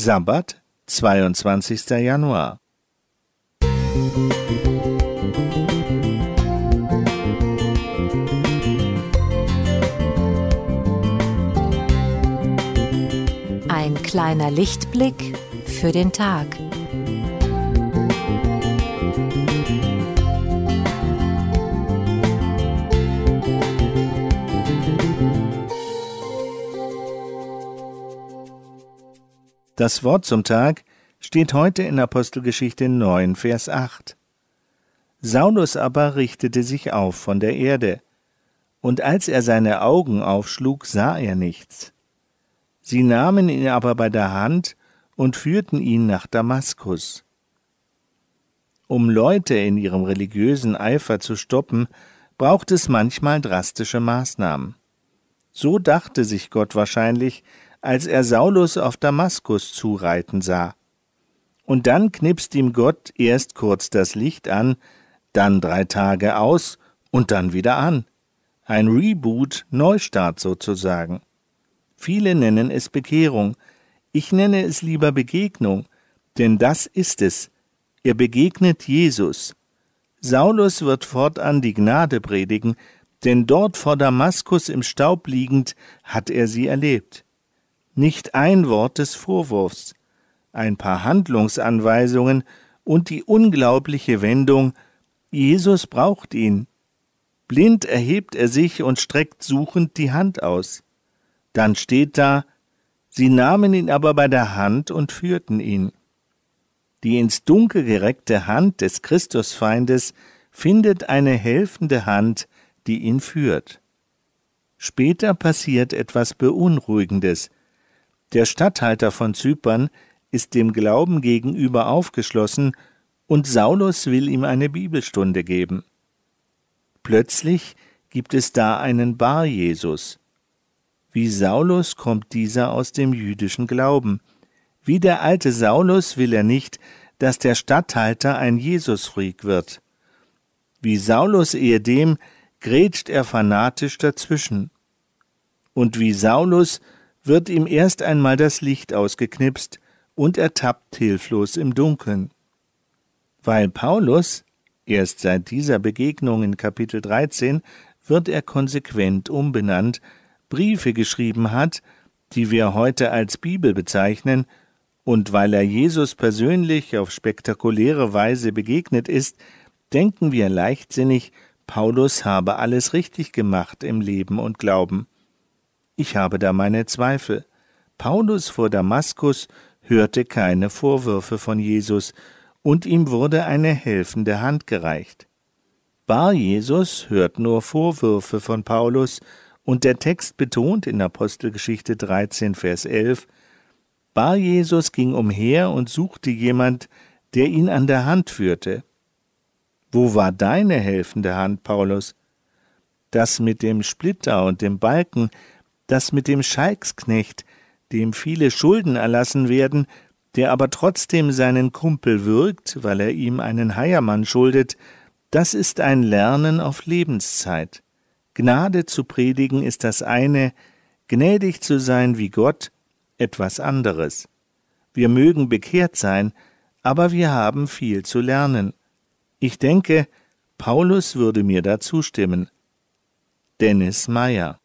Sabbat, 22. Januar. Ein kleiner Lichtblick für den Tag. Das Wort zum Tag steht heute in Apostelgeschichte 9, Vers 8. Saulus aber richtete sich auf von der Erde, und als er seine Augen aufschlug, sah er nichts. Sie nahmen ihn aber bei der Hand und führten ihn nach Damaskus. Um Leute in ihrem religiösen Eifer zu stoppen, braucht es manchmal drastische Maßnahmen. So dachte sich Gott wahrscheinlich, als er Saulus auf Damaskus zureiten sah. Und dann knipst ihm Gott erst kurz das Licht an, dann drei Tage aus und dann wieder an. Ein Reboot, Neustart sozusagen. Viele nennen es Bekehrung, ich nenne es lieber Begegnung, denn das ist es. Er begegnet Jesus. Saulus wird fortan die Gnade predigen, denn dort vor Damaskus im Staub liegend hat er sie erlebt nicht ein Wort des Vorwurfs, ein paar Handlungsanweisungen und die unglaubliche Wendung Jesus braucht ihn. Blind erhebt er sich und streckt suchend die Hand aus. Dann steht da, sie nahmen ihn aber bei der Hand und führten ihn. Die ins Dunkel gereckte Hand des Christusfeindes findet eine helfende Hand, die ihn führt. Später passiert etwas Beunruhigendes, der Statthalter von Zypern ist dem Glauben gegenüber aufgeschlossen, und Saulus will ihm eine Bibelstunde geben. Plötzlich gibt es da einen Bar-Jesus. Wie Saulus kommt dieser aus dem jüdischen Glauben. Wie der alte Saulus will er nicht, dass der Statthalter ein Jesusfreak wird. Wie Saulus ehedem grätscht er fanatisch dazwischen. Und wie Saulus wird ihm erst einmal das Licht ausgeknipst und er tappt hilflos im Dunkeln. Weil Paulus, erst seit dieser Begegnung in Kapitel 13, wird er konsequent umbenannt, Briefe geschrieben hat, die wir heute als Bibel bezeichnen, und weil er Jesus persönlich auf spektakuläre Weise begegnet ist, denken wir leichtsinnig, Paulus habe alles richtig gemacht im Leben und Glauben. Ich habe da meine Zweifel. Paulus vor Damaskus hörte keine Vorwürfe von Jesus, und ihm wurde eine helfende Hand gereicht. Bar Jesus hört nur Vorwürfe von Paulus, und der Text betont in Apostelgeschichte 13, Vers 11, Bar Jesus ging umher und suchte jemand, der ihn an der Hand führte. Wo war deine helfende Hand, Paulus? Das mit dem Splitter und dem Balken das mit dem Schalksknecht, dem viele Schulden erlassen werden, der aber trotzdem seinen Kumpel würgt, weil er ihm einen Heiermann schuldet, das ist ein Lernen auf Lebenszeit. Gnade zu predigen ist das eine, gnädig zu sein wie Gott etwas anderes. Wir mögen bekehrt sein, aber wir haben viel zu lernen. Ich denke, Paulus würde mir da zustimmen. Dennis Meyer